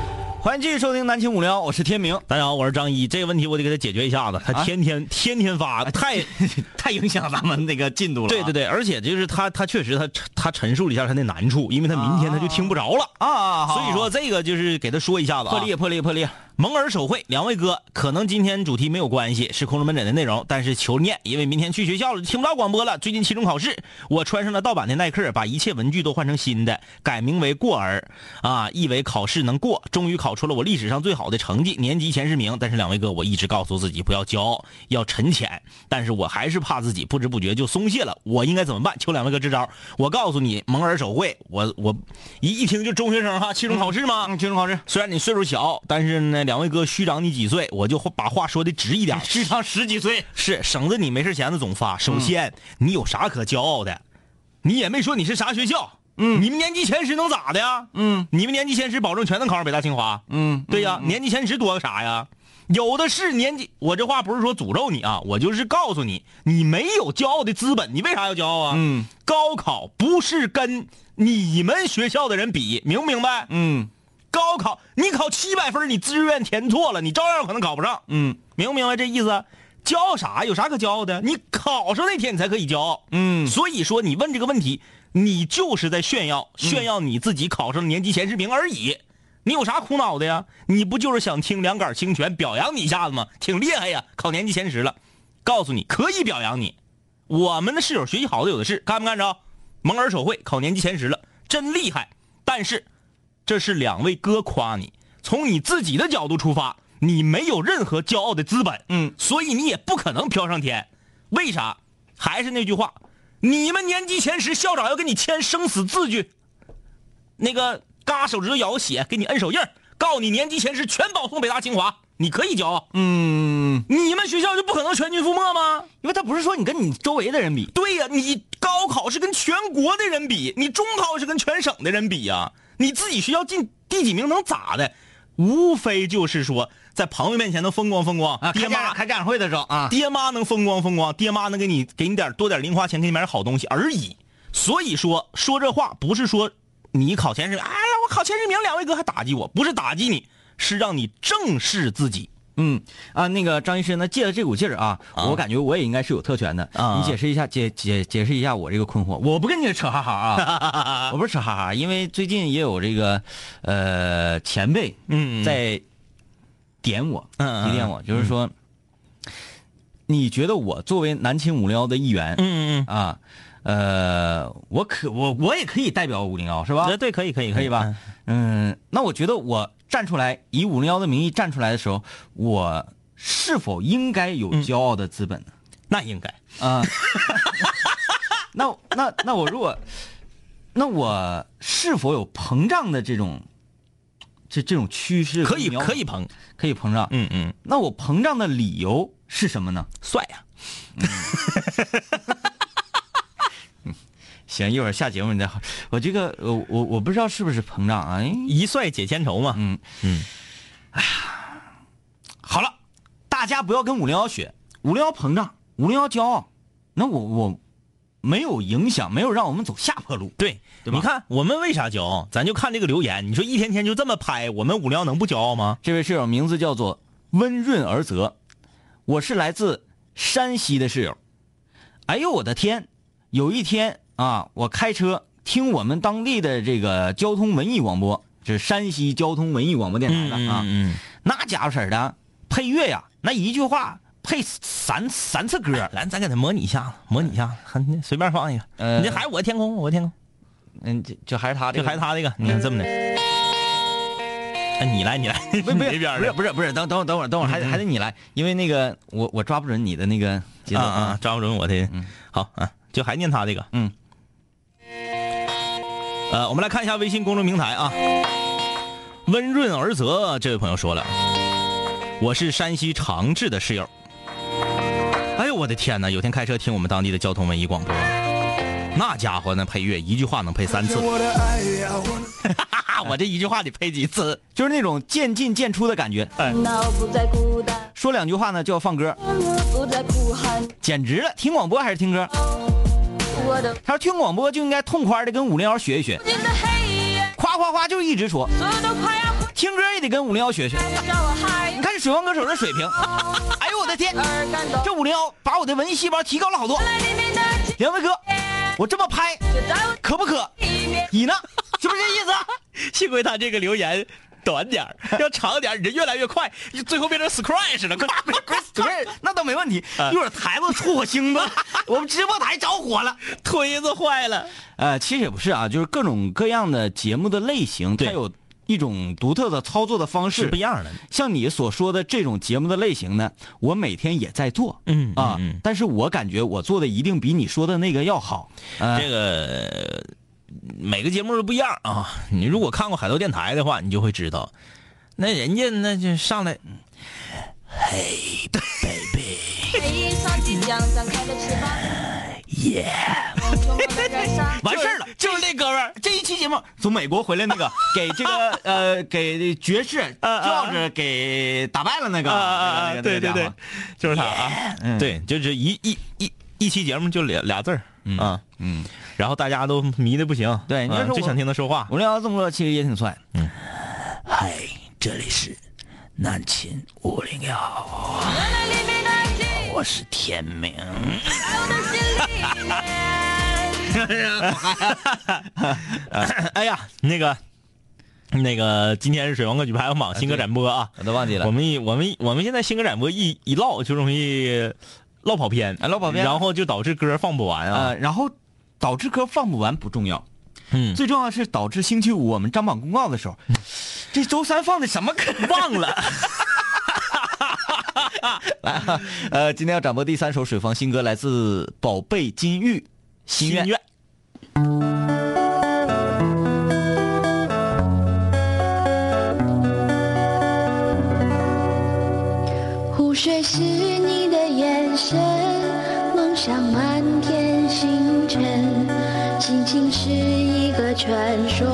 [SPEAKER 4] 欢迎继续收听南青五聊，我是天明。
[SPEAKER 3] 大家好，我是张一。这个问题我得给他解决一下子，他
[SPEAKER 4] 啊
[SPEAKER 3] 天天、天天发，太
[SPEAKER 4] 太影响咱们那个进度了、
[SPEAKER 3] 对对对，而且就是他他确实他他陈述了一下他的难处，因为他明天他就听不着了。
[SPEAKER 4] 啊啊，
[SPEAKER 3] 所以说这个就是给他说一下子啊。
[SPEAKER 4] 破例破例破例，
[SPEAKER 3] 蒙耳手绘，两位哥，可能今天主题没有关系，是空中门诊的内容，但是求念，因为明天去学校了，就听不到广播了。最近期中考试，我穿上了盗版的耐克，把一切文具都换成新的，改名为过儿，啊，意为考试能过。终于考出了我历史上最好的成绩，年级前十名。但是两位哥，我一直告诉自己不要骄傲，要沉潜，但是我还是怕自己不知不觉就松懈了。我应该怎么办？求两位哥支招。我告诉你，蒙耳手绘，我我一一听就中学生哈，期中考试吗？
[SPEAKER 4] 嗯，期中考试
[SPEAKER 3] 虽然你岁数小，但是呢，两位哥虚长你几岁，我就把话说的直一点，
[SPEAKER 4] 虚长十几岁，
[SPEAKER 3] 是省得你没事闲的总发。首先，你有啥可骄傲的？你也没说你是啥学校，嗯，你们年级前十能咋的呀？
[SPEAKER 4] 嗯，
[SPEAKER 3] 你们年级前十保证全能考上北大清华，
[SPEAKER 4] 嗯，
[SPEAKER 3] 对呀，年级前十多个啥呀？有的是年级，我这话不是说诅咒你啊，我就是告诉你，你没有骄傲的资本，你为啥要骄傲啊？
[SPEAKER 4] 嗯，
[SPEAKER 3] 高考不是跟你们学校的人比，明不明白？
[SPEAKER 4] 嗯
[SPEAKER 3] 高考你考七百分，你志愿填错了，你照样可能考不上。
[SPEAKER 4] 嗯
[SPEAKER 3] 明不明白这意思？骄傲啥？有啥可骄傲的？你考上那天你才可以骄傲。
[SPEAKER 4] 嗯
[SPEAKER 3] 所以说你问这个问题，你就是在炫耀，炫耀你自己考上年级前十名而已。你有啥苦恼的呀？你不就是想听两杆清泉表扬你一下子吗？挺厉害呀，考年级前十了。告诉你，可以表扬你。我们的室友学习好的有的是，干没干着？蒙尔手绘考年级前十了，真厉害。但是，这是两位哥夸你，从你自己的角度出发，你没有任何骄傲的资本，
[SPEAKER 4] 嗯，
[SPEAKER 3] 所以你也不可能飘上天。为啥？还是那句话，你们年级前十，校长要给你签生死字据，那个嘎手指头咬个血，给你摁手印告诉你年级前十全保送北大清华，你可以骄傲。
[SPEAKER 4] 嗯，
[SPEAKER 3] 你们学校就不可能全军覆没吗？
[SPEAKER 4] 因为他不是说你跟你周围的人比，
[SPEAKER 3] 对呀、你高考是跟全国的人比，你中考是跟全省的人比呀、你自己学校进第几名能咋的？无非就是说在朋友面前能风光风光
[SPEAKER 4] 啊，
[SPEAKER 3] 爹妈
[SPEAKER 4] 开家长开家长会的时候啊，
[SPEAKER 3] 爹妈能风光风光，爹妈能给你给你点多点零花钱，给你买点好东西而已。所以说说这话不是说你考前十名，哎呀，我考前十名，两位哥还打击我，不是打击你，是让你正视自己。
[SPEAKER 4] 嗯啊，那个张医师呢，借了这股劲儿啊，
[SPEAKER 3] 啊
[SPEAKER 4] 我感觉我也应该是有特权的
[SPEAKER 3] 啊
[SPEAKER 4] 你解释一下，解解解释一下我这个困惑。我不跟你扯哈哈啊，我不是扯哈哈，因为最近也有这个呃前辈
[SPEAKER 3] 嗯
[SPEAKER 4] 在点我，提点我，就是说，你觉得我作为南青五零幺的一员，
[SPEAKER 3] 嗯嗯
[SPEAKER 4] 啊，呃，我可我我也可以代表五零幺是吧？
[SPEAKER 3] 呃对，可以可以
[SPEAKER 4] 可以吧？嗯，那我觉得我站出来以五零幺的名义站出来的时候，我是否应该有骄傲的资本呢？
[SPEAKER 3] 那应该。
[SPEAKER 4] 啊、那那那我如果，那我是否有膨胀的这种，这这种趋势？
[SPEAKER 3] 可以可以，膨，
[SPEAKER 4] 可以膨胀。
[SPEAKER 3] 嗯嗯，
[SPEAKER 4] 那我膨胀的理由是什么呢？
[SPEAKER 3] 帅呀、
[SPEAKER 4] 行，一会儿下节目你再好。我这个，我我我不知道是不是膨胀啊？哎，
[SPEAKER 3] 一帅解千愁嘛。
[SPEAKER 4] 嗯
[SPEAKER 3] 嗯，
[SPEAKER 4] 好了，大家不要跟五零幺学，五零幺膨胀，五零幺骄傲，那我我没有影响，没有让我们走下坡路。
[SPEAKER 3] 对，
[SPEAKER 4] 对吧
[SPEAKER 3] 你看我们为啥骄傲？咱就看这个留言，你说一天天就这么拍，我们五零幺能不骄傲吗？
[SPEAKER 4] 这位室友名字叫做温润而泽，我是来自山西的室友。哎呦我的天！有一天啊，我开车听我们当地的这个交通文艺广播，这是山西交通文艺广播电台的啊，
[SPEAKER 3] 嗯，
[SPEAKER 4] 那家伙式儿的配乐呀，那一句话配三三次歌，
[SPEAKER 3] 来，咱给他模拟一下子，模拟一下，很随便放一个。
[SPEAKER 4] 呃
[SPEAKER 3] 你这还是我的天空，我的天空，
[SPEAKER 4] 嗯，这就还是他这
[SPEAKER 3] 这
[SPEAKER 4] 个，
[SPEAKER 3] 还是他这个，你看这么的。哎，你来，你来，
[SPEAKER 4] 不不
[SPEAKER 3] 你这边
[SPEAKER 4] 不是不是不是，等等会等会儿等会儿，还得还得你来，因为那个我我抓不准你的那个节奏
[SPEAKER 3] 啊啊，抓不准我的。好啊，就还念他这个。
[SPEAKER 4] 嗯。
[SPEAKER 3] 呃，我们来看一下微信公众平台啊。温润而泽这位朋友说了，我是山西长治的室友。哎呦我的天哪！有天开车听我们当地的交通文艺广播，那家伙那配乐一句话能配三次，
[SPEAKER 2] 我的爱，I wanna
[SPEAKER 3] 哈哈，我这一句话得配几次？
[SPEAKER 4] 就是那种渐进渐出的感觉。说两句话呢就要放歌，简直了！听广播还是听歌？他说听广播就应该痛快的跟五零幺学一学，夸夸夸就一直说，听歌也得跟五零幺学学。你看这水王歌手的水平，哎呦我的天！这五零幺把我的文艺细胞提高了好多。两位哥，我这么拍可不可？你呢？是不是这意思？
[SPEAKER 3] 幸亏他这个留言短点儿 要长点儿，你这越来越快，最后变成 scratch 了，快
[SPEAKER 4] 不是，那倒没问题。
[SPEAKER 3] 啊
[SPEAKER 4] 一会儿台子出火星子，我们直播台着火了。
[SPEAKER 3] 推子坏了。
[SPEAKER 4] 呃，其实也不是啊，就是各种各样的节目的类型，它有一种独特的操作的方式
[SPEAKER 3] 是不一。样的，
[SPEAKER 4] 像你所说的这种节目的类型呢，我每天也在做，
[SPEAKER 3] 嗯
[SPEAKER 4] 啊，但是我感觉我做的一定比你说的那个要好。呃、
[SPEAKER 3] 这个每个节目都不一样啊。你如果看过海盗电台的话，你就会知道，那人家那就上来，嘿，baby，耶。
[SPEAKER 4] 完事儿了，就是那哥们儿。这一期节目从美国回来那个，给这个呃给爵士
[SPEAKER 3] 啊
[SPEAKER 4] George 给打败了那个，
[SPEAKER 3] 对对对就是他啊，
[SPEAKER 4] 嗯。
[SPEAKER 3] 对，就是一一一一期节目就俩俩字儿啊，
[SPEAKER 4] 嗯，
[SPEAKER 3] 然后大家都迷的不行，
[SPEAKER 4] 对你
[SPEAKER 3] 就想听他说话。
[SPEAKER 4] 五零幺这么说其实也挺帅。
[SPEAKER 3] 嗯嗨，这里是南秦五零幺，我是天明。哎呀，那个，那个，今天是水王歌曲排行榜新歌展播啊，
[SPEAKER 4] 我都忘记了
[SPEAKER 3] 我们一我们一我们现在新歌展播一一唠就容易唠跑偏，
[SPEAKER 4] 哎唠跑偏
[SPEAKER 3] 然后就导致歌放不完啊。
[SPEAKER 4] 呃，然后导致歌放不完不重要，
[SPEAKER 3] 嗯，
[SPEAKER 4] 最重要的是导致星期五我们张榜公告的时候，这周三放的什么歌？
[SPEAKER 3] 忘了。
[SPEAKER 4] 来啊，呃，今天要展播第三首水房新歌，来自宝贝金玉，心愿。
[SPEAKER 3] 愿。
[SPEAKER 8] 湖水是你的眼神，梦想满天情是一个传说，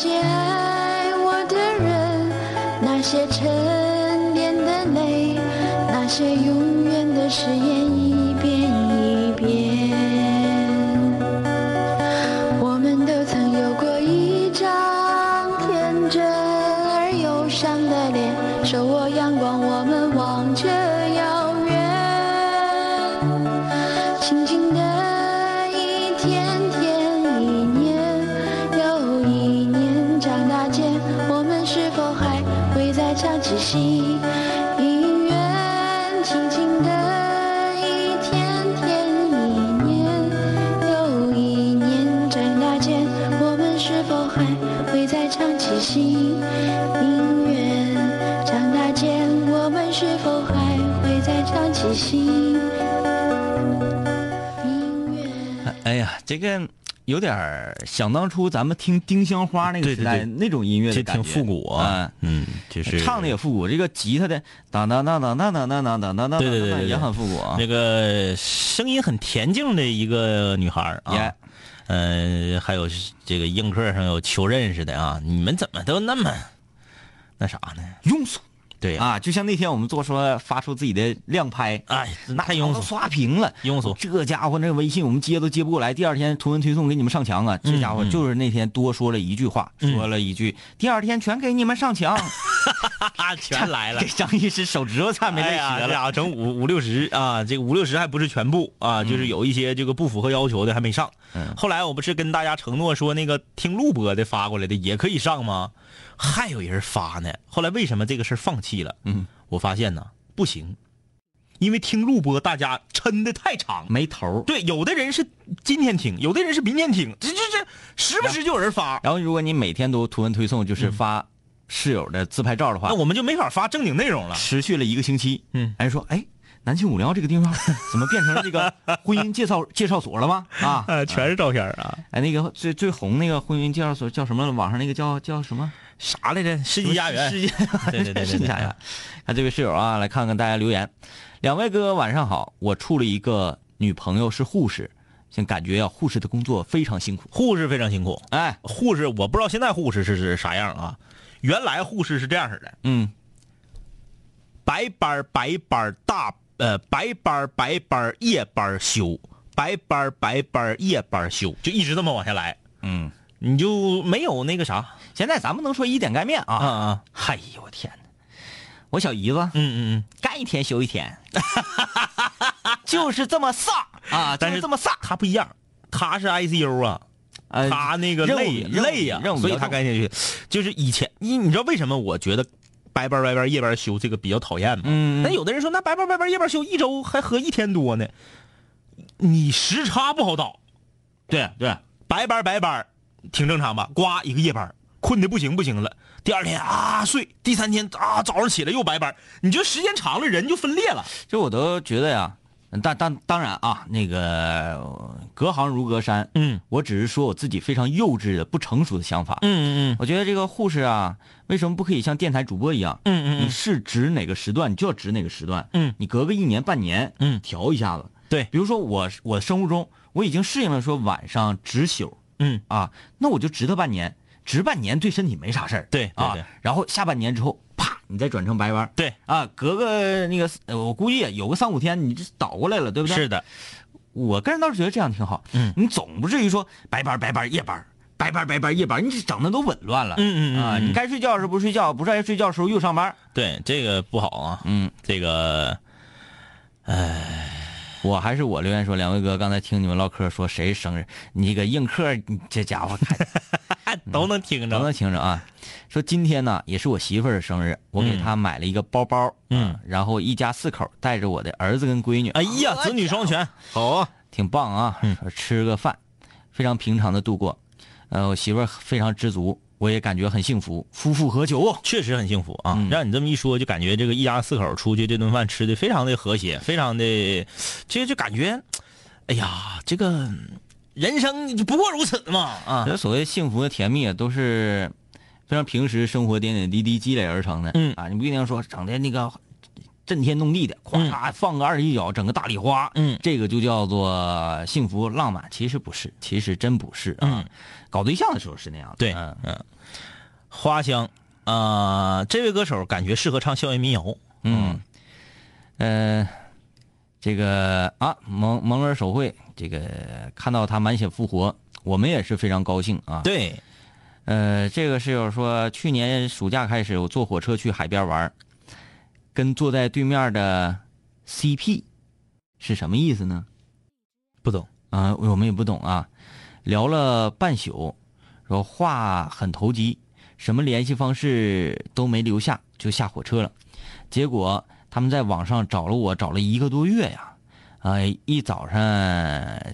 [SPEAKER 8] 些爱我的人，那些沉淀的泪，那些永远的誓言
[SPEAKER 4] 这个有点儿想当初咱们听丁香花那个时代那种音乐
[SPEAKER 3] 这
[SPEAKER 4] 的感觉，
[SPEAKER 3] 挺复古啊，嗯，就是
[SPEAKER 4] 唱的也复古，这个吉他的当当当当当当当当当当当，
[SPEAKER 3] 对对对
[SPEAKER 4] 也很复古啊。
[SPEAKER 3] 那个声音很恬静的一个女孩儿啊
[SPEAKER 4] 嗯，
[SPEAKER 3] 呃，还有这个映客上有求认识的啊，你们怎么都那么那啥呢？
[SPEAKER 4] 庸俗
[SPEAKER 3] 对呀、
[SPEAKER 4] 啊，就像那天我们做说发出自己的亮拍，
[SPEAKER 3] 哎，那太庸俗，
[SPEAKER 4] 刷屏了，
[SPEAKER 3] 庸俗
[SPEAKER 4] 这家伙那个微信我们接都接不过来，第二天图文推送给你们上墙啊！这家伙
[SPEAKER 3] 嗯
[SPEAKER 4] 就是那天多说了一句话，说了一句，第二天全给你们上墙，
[SPEAKER 3] 全来了
[SPEAKER 4] 给。张医师手指头差点没累
[SPEAKER 3] 哎呀，
[SPEAKER 4] 折了。
[SPEAKER 3] 这俩整五五六十啊，这个五六十还不是全部啊，就是有一些这个不符合要求的还没上。
[SPEAKER 4] 嗯
[SPEAKER 3] 后来我不是跟大家承诺说那个听录播的发过来的也可以上吗？还有人发呢。后来为什么这个事儿放弃了？
[SPEAKER 4] 嗯，
[SPEAKER 3] 我发现呢不行，因为听录播大家抻的太长。
[SPEAKER 4] 没头儿。
[SPEAKER 3] 对，有的人是今天听，有的人是明天听，这这这时不时就有人发，
[SPEAKER 4] 然后如果你每天都图文推送，就是发室友的自拍照的话
[SPEAKER 3] 那，我们就没法发正经内容了。
[SPEAKER 4] 持续了一个星期，
[SPEAKER 3] 嗯，
[SPEAKER 4] 人说，哎，南庆五聊这个地方怎么变成了这个婚姻介绍介绍所了吗？啊，
[SPEAKER 3] 呃，全是照片啊，
[SPEAKER 4] 哎，那个最最红那个婚姻介绍所叫什么？网上那个叫叫什么？
[SPEAKER 3] 啥来着？世纪佳缘。
[SPEAKER 4] 世纪
[SPEAKER 3] 对对对对
[SPEAKER 4] 世纪佳缘。看这位室友啊，来看看大家留言。两位哥晚上好，我处了一个女朋友是护士，现感觉啊护士的工作非常辛苦。
[SPEAKER 3] 护士非常辛苦，
[SPEAKER 4] 哎，
[SPEAKER 3] 护士我不知道现在护士是是啥样啊？原来护士是这样式的，
[SPEAKER 4] 嗯，
[SPEAKER 3] 白班白班大呃白班白班夜班休，白班白班夜班休，就一直这么往下来，
[SPEAKER 4] 嗯，
[SPEAKER 3] 你就没有那个啥
[SPEAKER 4] 现在咱不能说一点盖面啊。
[SPEAKER 3] 嗯嗯，
[SPEAKER 4] 哎呦我天哪！我小姨子
[SPEAKER 3] 嗯嗯嗯，
[SPEAKER 4] 干一天休一天，就是这么飒啊！
[SPEAKER 3] 但
[SPEAKER 4] 就是这么飒。
[SPEAKER 3] 他不一样，他是 ICU 啊，
[SPEAKER 4] 呃
[SPEAKER 3] 他那个累累呀、所以他干下去。就是以前你你知道为什么我觉得白班白班夜班休这个比较讨厌嘛？
[SPEAKER 4] 嗯
[SPEAKER 3] 那有的人说那白班白班夜班休一周还合一天多呢，你时差不好倒，
[SPEAKER 4] 对对，
[SPEAKER 3] 白班白班挺正常吧？呱一个夜班，困的不行不行了，第二天啊睡，第三天啊早上起来又白班。儿，你就时间长了人就分裂了。
[SPEAKER 4] 就我都觉得呀，但当当然啊，那个呃隔行如隔山，
[SPEAKER 3] 嗯
[SPEAKER 4] 我只是说我自己非常幼稚的、不成熟的想法。
[SPEAKER 3] 嗯嗯嗯
[SPEAKER 4] 我觉得这个护士啊，为什么不可以像电台主播一样？
[SPEAKER 3] 嗯嗯
[SPEAKER 4] 你是值哪个时段，你就要值哪个时段。
[SPEAKER 3] 嗯
[SPEAKER 4] 你隔个一年半年，
[SPEAKER 3] 嗯
[SPEAKER 4] 调一下子。
[SPEAKER 3] 对
[SPEAKER 4] 比如说我我生物钟我已经适应了说晚上值宿
[SPEAKER 3] 嗯
[SPEAKER 4] 啊，那我就值它半年，值半年对身体没啥事儿。
[SPEAKER 3] 对对
[SPEAKER 4] 啊，然后下半年之后，啪，你再转成白班。
[SPEAKER 3] 对
[SPEAKER 4] 啊，隔个那个，呃我估计有个三五天，你这倒过来了，对不对？
[SPEAKER 3] 是的，
[SPEAKER 4] 我个人倒是觉得这样挺好。
[SPEAKER 3] 嗯
[SPEAKER 4] 你总不至于说白班白班夜班，白班白班夜班，你这整的都紊乱了。
[SPEAKER 3] 嗯嗯嗯
[SPEAKER 4] 啊，
[SPEAKER 3] 嗯
[SPEAKER 4] 你该睡觉的时候不睡觉，不该睡觉的时候又上班。
[SPEAKER 3] 对这个不好啊。
[SPEAKER 4] 嗯，
[SPEAKER 3] 这个
[SPEAKER 4] 我还是我留言说，两位哥刚才听你们唠嗑说谁生日，你个硬客，你这家伙看
[SPEAKER 3] 都能听着
[SPEAKER 4] 都能。听着啊。说今天呢也是我媳妇儿的生日，我给她买了一个包包，
[SPEAKER 3] 嗯
[SPEAKER 4] 啊，然后一家四口带着我的儿子跟闺女，
[SPEAKER 3] 哎呀，子女双全，好啊。
[SPEAKER 4] 挺棒啊，吃个饭，非常平常的度过。呃，我媳妇儿非常知足，我也感觉很幸福，夫复何求啊？
[SPEAKER 3] 确实很幸福啊！
[SPEAKER 4] 嗯
[SPEAKER 3] 让你这么一说，就感觉这个一家四口出去这顿饭吃的非常的和谐，非常的，这就感觉，哎呀，这个人生就不过如此嘛啊！
[SPEAKER 4] 这所谓幸福的甜蜜啊，都是非常平时生活点点滴滴积累而成的。
[SPEAKER 3] 嗯
[SPEAKER 4] 啊，你不一定说整的那个震天动地的，咵嚓放个二十一脚，整个大礼花，
[SPEAKER 3] 嗯
[SPEAKER 4] 这个就叫做幸福浪漫。其实不是，其实真不是啊。
[SPEAKER 3] 嗯
[SPEAKER 4] 搞对象的时候是那样的。
[SPEAKER 3] 对，
[SPEAKER 4] 嗯
[SPEAKER 3] 嗯，花香啊、这位歌手感觉适合唱校园民谣。
[SPEAKER 4] 嗯，呃，这个啊，蒙蒙尔手绘，这个看到他满血复活，我们也是非常高兴啊。
[SPEAKER 3] 对，
[SPEAKER 4] 呃，这个室友说，去年暑假开始，我坐火车去海边玩儿，跟坐在对面的 CP 是什么意思呢？
[SPEAKER 3] 不懂。
[SPEAKER 4] 啊、我们也不懂啊。聊了半宿，说话很投机，什么联系方式都没留下，就下火车了。结果他们在网上找了我，找了一个多月呀。哎，一早上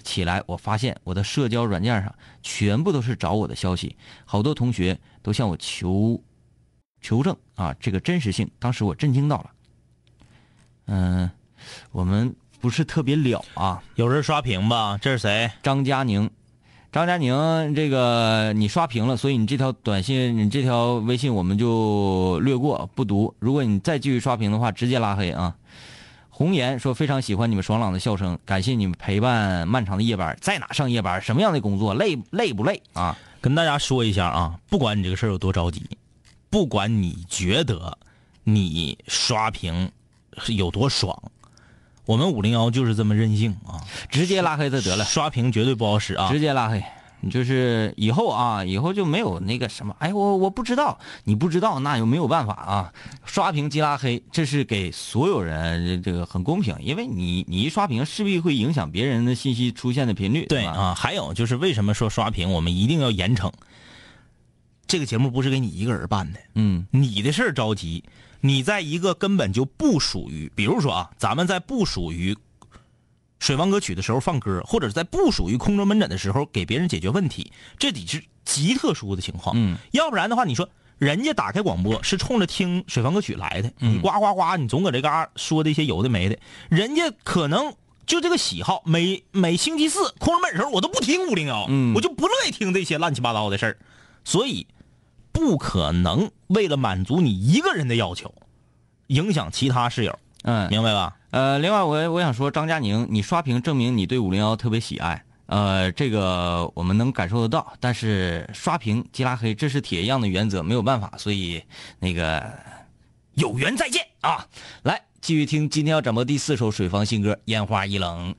[SPEAKER 4] 起来，我发现我的社交软件上全部都是找我的消息，好多同学都向我求求证啊，这个真实性。当时我震惊到了。嗯、我们不是特别了啊。
[SPEAKER 3] 有人刷屏吧？这是谁？
[SPEAKER 4] 张佳宁，张佳宁，这个你刷屏了，所以你这条短信、你这条微信我们就略过不读。如果你再继续刷屏的话，直接拉黑啊。红颜说非常喜欢你们爽朗的笑声，感谢你们陪伴漫长的夜班，在哪上夜班，什么样的工作，累累不累啊？
[SPEAKER 3] 跟大家说一下啊，不管你这个事儿有多着急，不管你觉得你刷屏有多爽，我们五零幺就是这么任性啊，
[SPEAKER 4] 直接拉黑他得了，
[SPEAKER 3] 刷屏绝对不好使啊
[SPEAKER 4] 直。接拉黑。你就是以后啊，以后就没有那个什么，哎，我我不知道，你不知道那又没有办法啊。刷屏即拉黑，这是给所有人这个很公平，因为你你一刷屏，势必会影响别人的信息出现的频率。
[SPEAKER 3] 对啊，还有就是为什么说刷屏我们一定要严惩？这个节目不是给你一个人办的，
[SPEAKER 4] 嗯
[SPEAKER 3] 你的事儿着急，你在一个根本就不属于，比如说啊，咱们在不属于水房歌曲的时候放歌，或者是在不属于空中门诊的时候给别人解决问题，这得是极特殊的情况。
[SPEAKER 4] 嗯，
[SPEAKER 3] 要不然的话，你说人家打开广播是冲着听水房歌曲来的，
[SPEAKER 4] 嗯
[SPEAKER 3] 你呱呱呱，你总搁这嘎说的一些有的没的，人家可能。就这个喜好，每每星期四空中门诊的时候，我都不听五零幺，
[SPEAKER 4] 嗯
[SPEAKER 3] 我就不乐意听这些乱七八糟的事儿，所以不可能为了满足你一个人的要求，影响其他室友，
[SPEAKER 4] 嗯，
[SPEAKER 3] 明白吧？
[SPEAKER 4] 呃，另外我我想说，张佳宁，你刷屏证明你对五零幺特别喜爱，呃，这个我们能感受得到。但是刷屏即拉黑，这是铁一样的原则，没有办法，所以那个有缘再见啊！来，继续听今天要展播第四首水房新歌《烟花易冷》。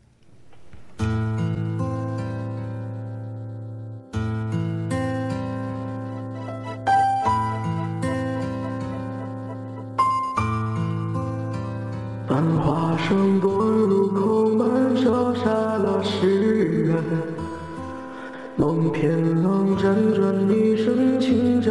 [SPEAKER 9] 繁华声过路口满烧杀了誓言，梦偏冷辗转一生情债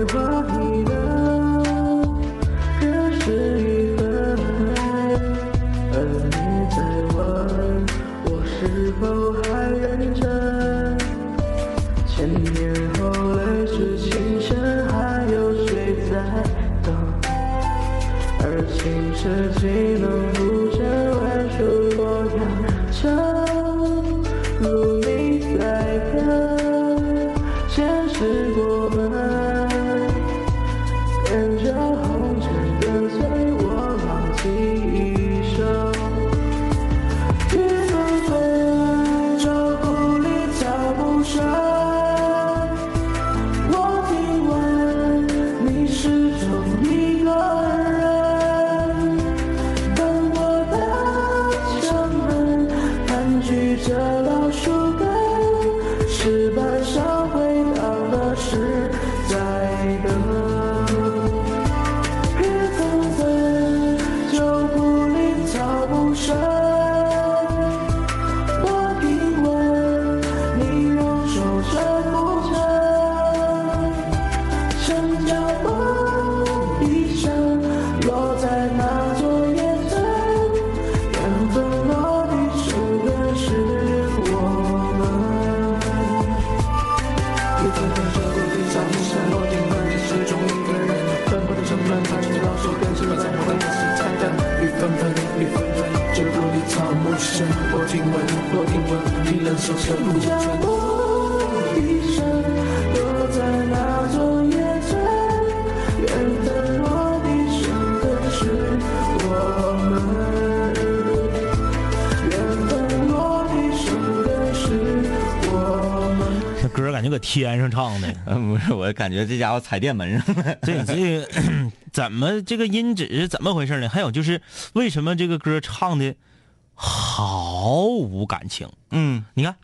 [SPEAKER 9] Never 我听闻，我听闻你仍守着古城。一声落在那座缘分落地生根是我们，缘分落地生根是我们。
[SPEAKER 3] 这歌感觉搁天上唱的，
[SPEAKER 4] 嗯，不是，我感觉这家伙踩电门上了。
[SPEAKER 3] 这这 怎么这个音质是怎么回事呢？还有就是为什么这个歌唱的毫无感情？
[SPEAKER 4] 嗯，
[SPEAKER 3] 你看，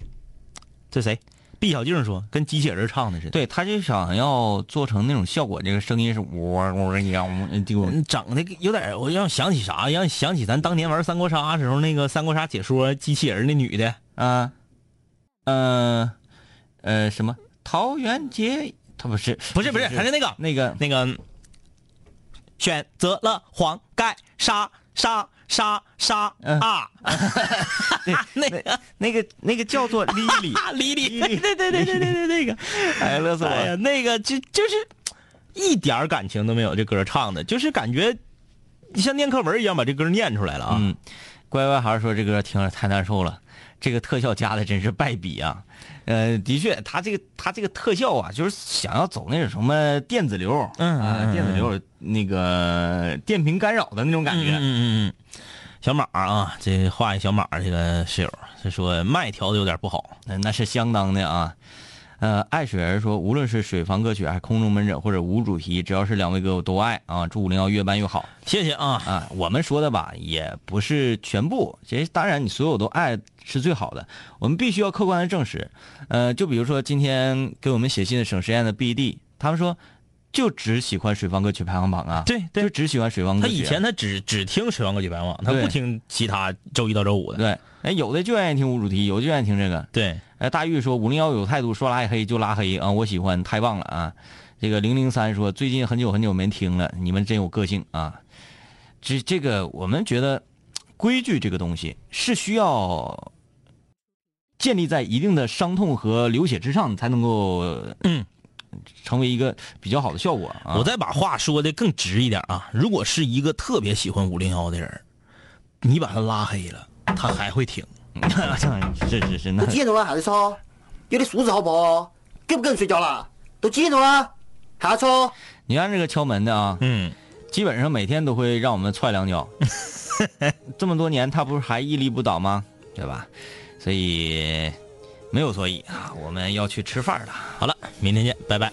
[SPEAKER 3] 这谁？毕小静说跟机器人唱的似的。
[SPEAKER 4] 对，他就想要做成那种效果，这个声音是喔喔一样，就
[SPEAKER 3] 嗯，整的有点，我让想起啥？让想起咱当年玩三国杀时候那个三国杀解说机器人那女的，
[SPEAKER 4] 啊，呃，呃，什么桃园结？他不是，
[SPEAKER 3] 不是不是，还是那个
[SPEAKER 4] 那个
[SPEAKER 3] 那个，选择了黄盖杀杀杀杀
[SPEAKER 4] 嗯
[SPEAKER 3] 啊！那个
[SPEAKER 4] 那个那个叫做 莉莉，
[SPEAKER 3] 啊，李李，对对对对对对对，那个，
[SPEAKER 4] 哎，乐死我了。
[SPEAKER 3] 那个就就是一点感情都没有，这歌唱的，就是感觉像念课文一样把这歌念出来了啊。
[SPEAKER 4] 嗯，乖乖孩说这歌听着太难受了，这个特效加的真是败笔啊。呃，的确，他这个他这个特效啊，就是想要走那种什么电子流，啊，电子流那个电瓶干扰的那种感觉。
[SPEAKER 3] 嗯嗯嗯嗯，小马啊，这画一小马这个室友，他说麦调的有点不好。
[SPEAKER 4] 那那是相当的啊。呃，爱水儿说，无论是水房歌曲还是空中门诊或者无主题，只要是两位哥我都爱啊！祝五零幺越办越好
[SPEAKER 3] 谢谢啊，
[SPEAKER 4] 啊！我们说的吧，也不是全部，其实当然你所有都爱是最好的，我们必须要客观的证实。呃，就比如说今天给我们写信的省实验的 BD，他们说就只喜欢水房歌曲排行榜啊，
[SPEAKER 3] 对对
[SPEAKER 4] 就只喜欢水房歌曲。
[SPEAKER 3] 他以前他只只听水方歌曲排行榜，他不听其他周一到周五的。
[SPEAKER 4] 对，哎，有的就愿意听无主题，有的就愿意听这个。
[SPEAKER 3] 对，
[SPEAKER 4] 哎，大玉说五零幺有态度，说拉黑就拉黑啊，我喜欢，太棒了啊！这个零零三说最近很久很久没听了，你们真有个性啊！这这个我们觉得规矩这个东西是需要建立在一定的伤痛和流血之上，才能够
[SPEAKER 3] 嗯
[SPEAKER 4] 成为一个比较好的效果啊！
[SPEAKER 3] 我再把话说的更直一点啊，如果是一个特别喜欢五零幺的人，你把他拉黑了，他还会听。
[SPEAKER 4] 是是是，那
[SPEAKER 10] 都几点钟了还在吵？有点素质好不好？跟不跟人睡觉了？都几点钟了还吵？
[SPEAKER 4] 你看这个敲门的啊，
[SPEAKER 3] 嗯，
[SPEAKER 4] 基本上每天都会让我们踹两脚。这么多年，他不是还屹立不倒吗？对吧？所以没有所以啊，我们要去吃饭了。
[SPEAKER 3] 好了，明天见，拜拜。